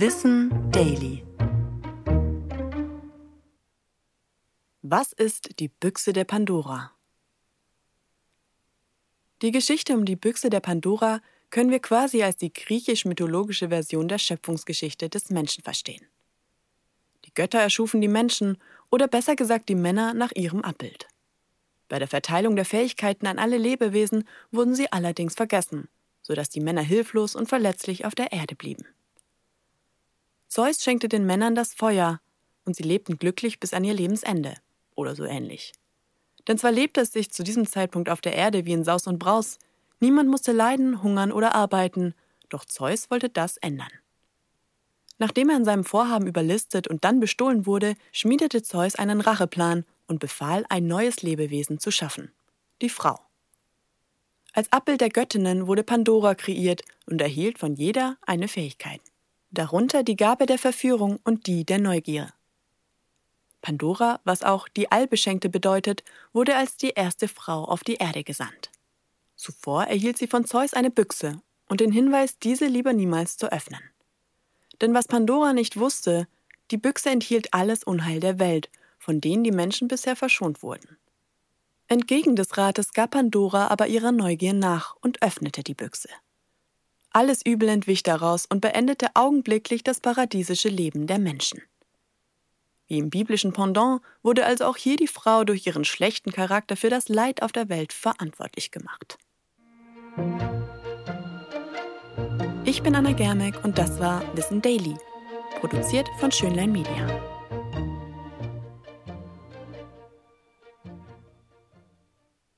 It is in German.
Wissen Daily. Was ist die Büchse der Pandora? Die Geschichte um die Büchse der Pandora können wir quasi als die griechisch-mythologische Version der Schöpfungsgeschichte des Menschen verstehen. Die Götter erschufen die Menschen oder besser gesagt die Männer nach ihrem Abbild. Bei der Verteilung der Fähigkeiten an alle Lebewesen wurden sie allerdings vergessen, sodass die Männer hilflos und verletzlich auf der Erde blieben. Zeus schenkte den Männern das Feuer, und sie lebten glücklich bis an ihr Lebensende, oder so ähnlich. Denn zwar lebte es sich zu diesem Zeitpunkt auf der Erde wie in Saus und Braus, niemand musste leiden, hungern oder arbeiten, doch Zeus wollte das ändern. Nachdem er an seinem Vorhaben überlistet und dann bestohlen wurde, schmiedete Zeus einen Racheplan und befahl, ein neues Lebewesen zu schaffen, die Frau. Als Abbild der Göttinnen wurde Pandora kreiert und erhielt von jeder eine Fähigkeit, darunter die Gabe der Verführung und die der Neugier. Pandora, was auch die Allbeschenkte bedeutet, wurde als die erste Frau auf die Erde gesandt. Zuvor erhielt sie von Zeus eine Büchse und den Hinweis, diese lieber niemals zu öffnen. Denn was Pandora nicht wusste, die Büchse enthielt alles Unheil der Welt, von denen die Menschen bisher verschont wurden. Entgegen des Rates gab Pandora aber ihrer Neugier nach und öffnete die Büchse. Alles Übel entwich daraus und beendete augenblicklich das paradiesische Leben der Menschen. Wie im biblischen Pendant wurde also auch hier die Frau durch ihren schlechten Charakter für das Leid auf der Welt verantwortlich gemacht. Ich bin Anna Germeck und das war Wissen Daily, produziert von Schönlein Media.